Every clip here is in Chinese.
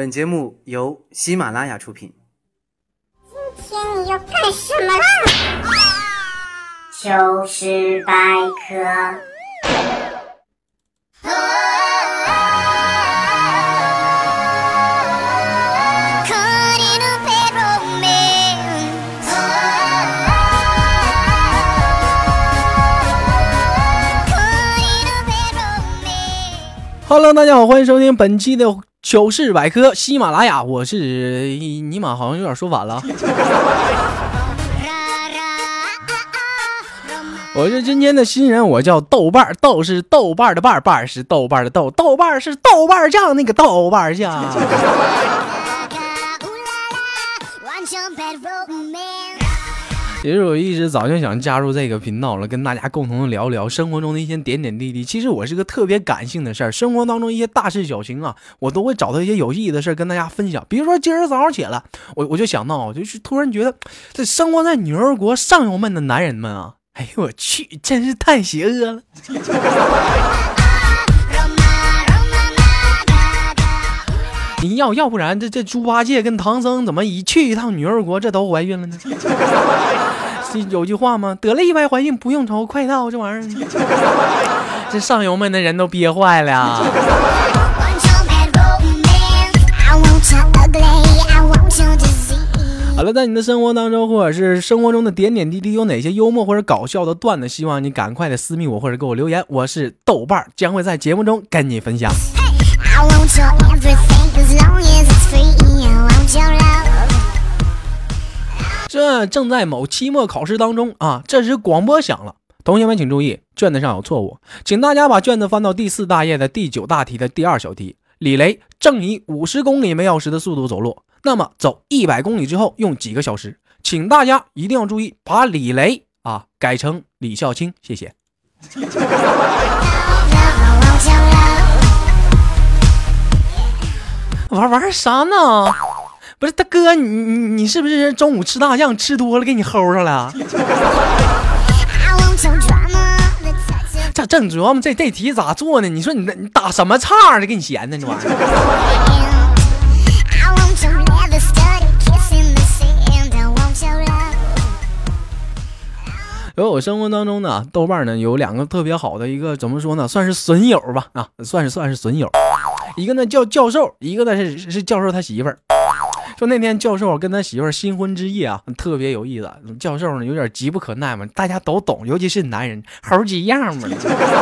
本节目由喜马拉雅出品。今天你要干什么啦？糗事百科。Hello，大家好，欢迎收听本期的糗事百科，喜马拉雅，我是尼玛，好像有点说反了。我是今天的新人，我叫豆瓣儿，豆是豆瓣儿的瓣，瓣是豆瓣儿的豆，豆瓣儿是豆瓣酱那个豆瓣酱。其实我一直早就想加入这个频道了，跟大家共同聊聊生活中的一些点点滴滴。其实我是个特别感性的事儿，生活当中一些大事小情啊，我都会找到一些有意义的事儿跟大家分享。比如说今儿早上起来，我我就想到，我就是突然觉得，这生活在女儿国上游们的男人们啊，哎呦我去，真是太邪恶了。你要要不然这这猪八戒跟唐僧怎么一去一趟女儿国，这都怀孕了呢？有句话吗？得了意外怀孕不用愁，快到这玩意儿，这上游们的人都憋坏了。好了，在你的生活当中，或者是生活中的点点滴滴，有哪些幽默或者搞笑的段子？希望你赶快的私密我，或者给我留言。我是豆瓣，将会在节目中跟你分享。这正在某期末考试当中啊，这时广播响了，同学们请注意，卷子上有错误，请大家把卷子翻到第四大页的第九大题的第二小题。李雷正以五十公里每小时的速度走路，那么走一百公里之后用几个小时？请大家一定要注意，把李雷啊改成李孝清，谢谢。玩玩啥呢？不是大哥，你你你是不是中午吃大酱吃多了给你齁上了？这正琢磨这这题咋做呢？你说你你打什么岔的？给你闲的这玩意儿。而我生活当中呢，豆瓣呢有两个特别好的一个怎么说呢，算是损友吧啊，算是算是损友。一个呢叫教授，一个呢是是教授他媳妇儿。说那天教授跟他媳妇新婚之夜啊，特别有意思。教授呢有点急不可耐嘛，大家都懂，尤其是男人猴急样嘛，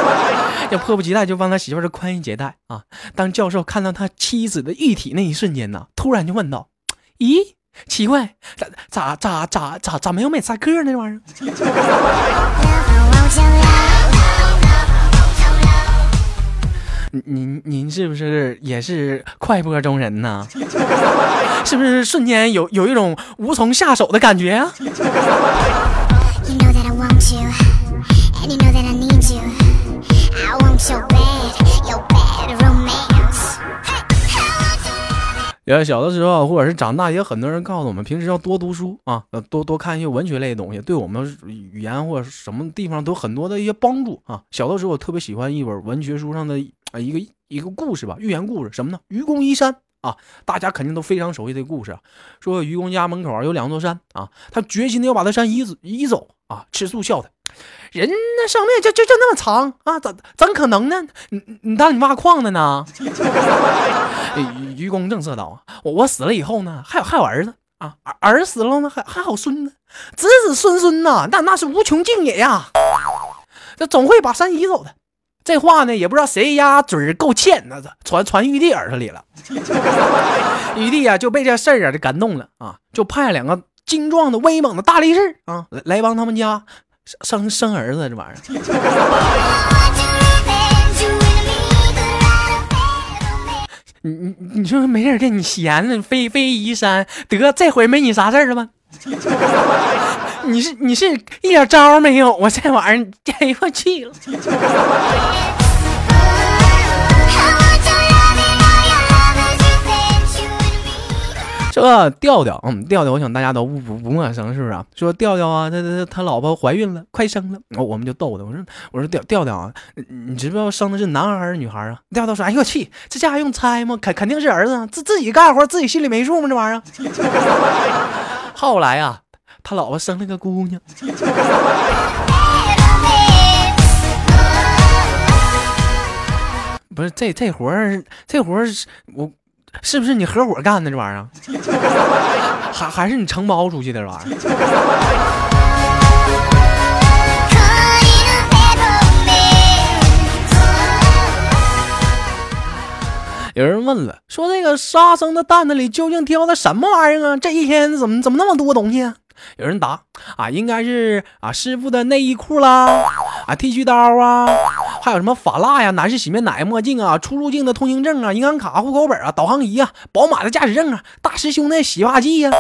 就迫不及待就帮他媳妇儿宽衣解带啊。当教授看到他妻子的玉体那一瞬间呢，突然就问道：“咦，奇怪，咋咋咋咋咋咋没有美赛克呢？这玩意儿？” 您您是不是也是快播中人呢？是不是瞬间有有一种无从下手的感觉啊？呃，小的时候或者是长大，也有很多人告诉我们，平时要多读书啊，多多看一些文学类的东西，对我们语言或者什么地方都很多的一些帮助啊。小的时候我特别喜欢一本文学书上的啊一个一个故事吧，寓言故事什么呢？愚公移山啊，大家肯定都非常熟悉这个故事啊。说愚公家门口有两座山啊，他决心的要把他山移移走啊。吃素笑他，人那生命就就就那么长啊，怎怎可能呢？你你当你挖矿的呢？愚公正色道：“我我死了以后呢，还有还有儿子啊，儿儿死了呢，还还好孙子，子子孙孙呐，那那是无穷尽也呀。这总会把山移走的。这话呢，也不知道谁家嘴儿够欠，那传传玉帝耳朵里了。玉帝啊，就被这事儿啊就感动了啊，就派两个精壮的、威猛的大力士啊来来帮他们家生生儿子。这玩意儿。”你你你说没人给你闲呢，飞飞移山得这回没你啥事儿了吗？你是你是一点招没有啊？这玩意儿哎我去了。这调调，嗯，调调，我想大家都不不不陌生，是不是啊？说调调啊，他他他老婆怀孕了，快生了，我我们就逗他，我说我说调调调啊，你知不知道生的是男孩还是女孩啊？调调说，哎呦我去，这家还用猜吗？肯肯定是儿子，自自己干活自己心里没数吗？这玩意儿。后来啊，他老婆生了个姑娘。不是这这活儿，这活儿是我是不是你合伙干的这玩意儿？还还是你承包出去的这玩意儿？有人问了，说这个杀生的担子里究竟挑的什么玩意儿啊？这一天怎么怎么那么多东西？有人答啊，应该是啊师傅的内衣裤啦，啊剃须刀啊。还有什么法蜡呀、男士洗面奶、墨镜啊、出入境的通行证啊、银行卡、户口本啊、导航仪啊、宝马的驾驶证啊、大师兄的洗发剂呀、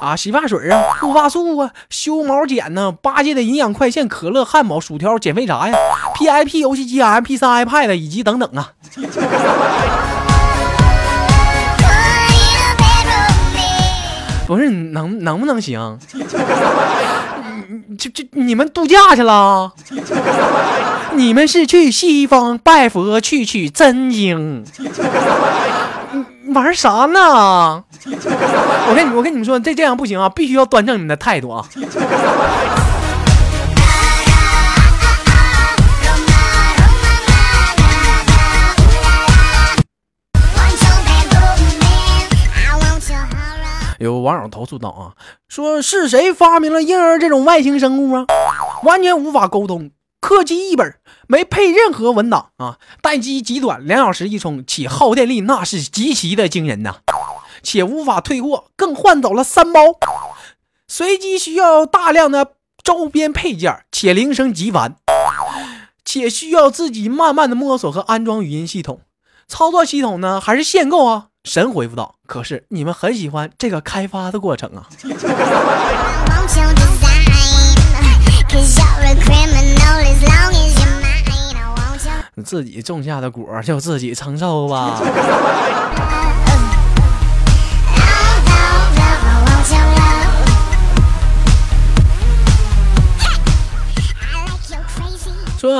啊洗发水啊、护发素啊、修毛剪呢、八戒的营养快线、可乐、汉堡、薯条、减肥茶呀、PIP 游戏机、MP 三、iPad 以及等等啊。不是能能不能行？这这你们度假去了？你们是去西方拜佛去取真经？玩啥呢？我跟你我跟你们说，这这样不行啊，必须要端正你们的态度啊！有网友投诉道啊，说是谁发明了婴儿这种外星生物啊？完全无法沟通，客机一本，没配任何文档啊，待机极短，两小时一充，且耗电力那是极其的惊人呐，且无法退货，更换走了三包，随机需要大量的周边配件，且铃声极烦，且需要自己慢慢的摸索和安装语音系统，操作系统呢还是限购啊。神回复道：“可是你们很喜欢这个开发的过程啊！自己种下的果就自己承受吧。”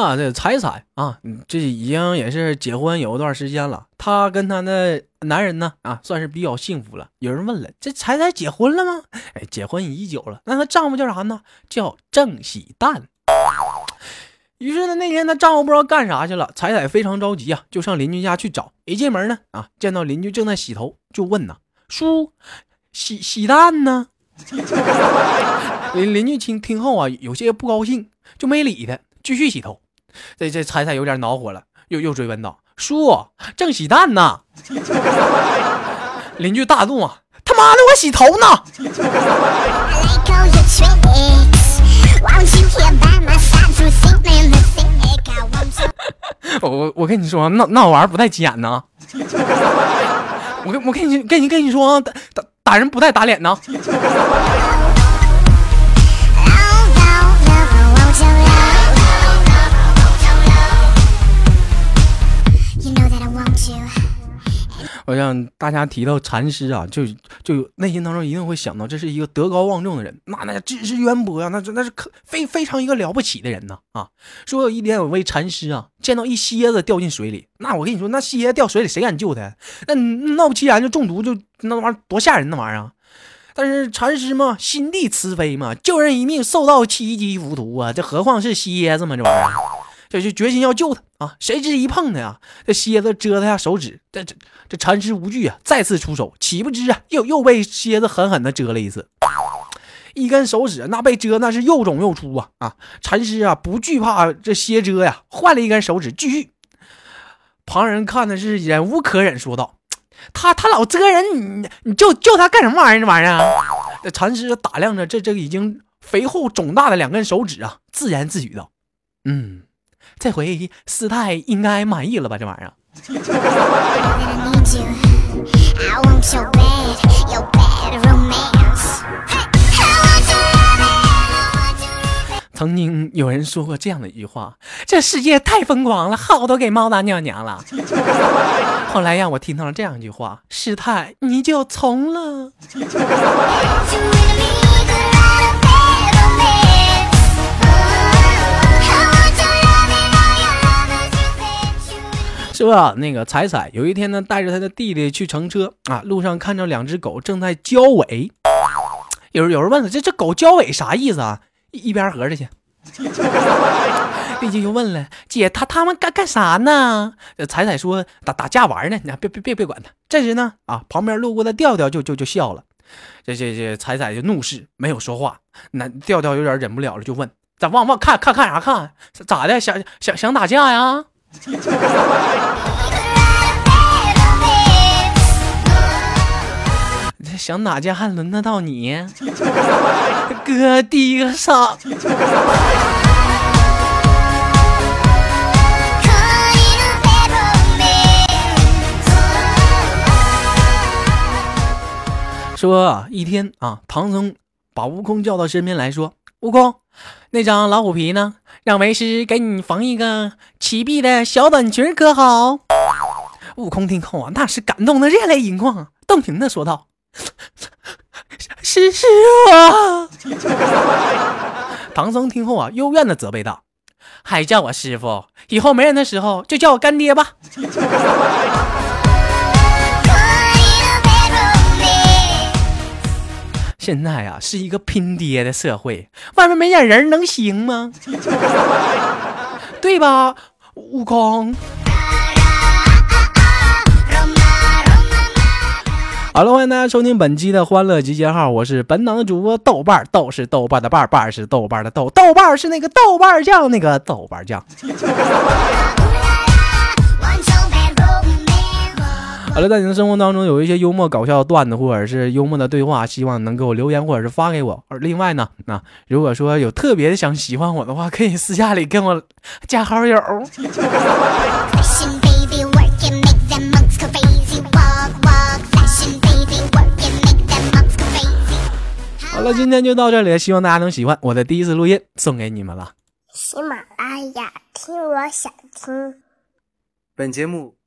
啊，这彩彩啊，这已经也是结婚有一段时间了。她跟她的男人呢，啊，算是比较幸福了。有人问了，这彩彩结婚了吗？哎，结婚已久了。那她丈夫叫啥呢？叫郑喜蛋。于是呢，那天她丈夫不知道干啥去了，彩彩非常着急啊，就上邻居家去找。一进门呢，啊，见到邻居正在洗头，就问呐：“叔，喜喜蛋呢？” 邻邻居听听后啊，有些不高兴，就没理他。继续洗头，这这彩彩有点恼火了，又又追问道：“叔，正洗蛋呢。”邻居大怒啊：“他妈的，我洗头呢！”我我跟你说，那那玩意不带急眼呢。我跟我跟你跟你跟你说，打打打人不带打脸呢。我让大家提到禅师啊，就就内心当中一定会想到，这是一个德高望重的人，那那知识渊博啊，那那是可非非常一个了不起的人呢啊！说有一点有位禅师啊，见到一蝎子掉进水里，那我跟你说，那蝎子掉水里谁敢救他？那闹不其然就中毒，就那玩意儿多吓人那玩意儿！但是禅师嘛，心地慈悲嘛，救人一命，受到七级浮屠啊，这何况是蝎子嘛，这玩意儿，这就决心要救他啊！谁知一碰他呀，这蝎子蛰他下手指，这这。这禅师无惧啊，再次出手，岂不知啊，又又被蝎子狠狠的蛰了一次，一根手指那被蛰那是又肿又粗啊啊！禅师啊不惧怕这蝎蛰呀，换了一根手指继续。旁人看的是忍无可忍，说道：“他他老蛰人，你你救救他干什么玩意儿？这玩意儿？”这禅师打量着这这已经肥厚肿大的两根手指啊，自言自语道：“嗯，这回师太应该满意了吧？这玩意儿。”曾经有人说过这样的一句话：“这世界太疯狂了，好都给猫当尿娘了。”后来让我听到了这样一句话：“师太，你就从了。”说那个彩彩有一天呢，带着他的弟弟去乘车啊，路上看着两只狗正在交尾。有人有人问了，这这狗交尾啥意思啊？一一边合着去。弟弟就问了，姐，他他们干干啥呢？彩彩说打打架玩呢。你别别别别管他。这时呢，啊，旁边路过的调调就就就笑了。这这这彩彩就怒视，没有说话。那调调有点忍不了了，就问：咋往往看看看啥看？咋的？想想想打架呀？这想打架还轮得到你？哥第一个上。说一天啊，唐僧把悟空叫到身边来说：“悟空，那张老虎皮呢？让为师给你缝一个齐臂的小短裙，可好？”悟空听后啊，那是感动的热泪盈眶，动情的说道：“师师傅。”唐僧听后啊，幽怨的责备道：“还叫我师傅？以后没人的时候就叫我干爹吧。”现在啊，是一个拼爹的社会，外面没点人能行吗？对吧，悟空？好了，欢迎大家收听本期的欢乐集结号，我是本档的主播豆瓣豆是豆瓣的瓣瓣是豆瓣的豆，豆瓣是那个豆瓣酱那个豆瓣酱。好了，在你的生活当中有一些幽默搞笑的段子，或者是幽默的对话，希望能给我留言或者是发给我。而另外呢，那如果说有特别想喜欢我的话，可以私下里跟我加好友。好了，今天就到这里，希望大家能喜欢我的第一次录音，送给你们了。喜马拉雅，听我想听。本节目。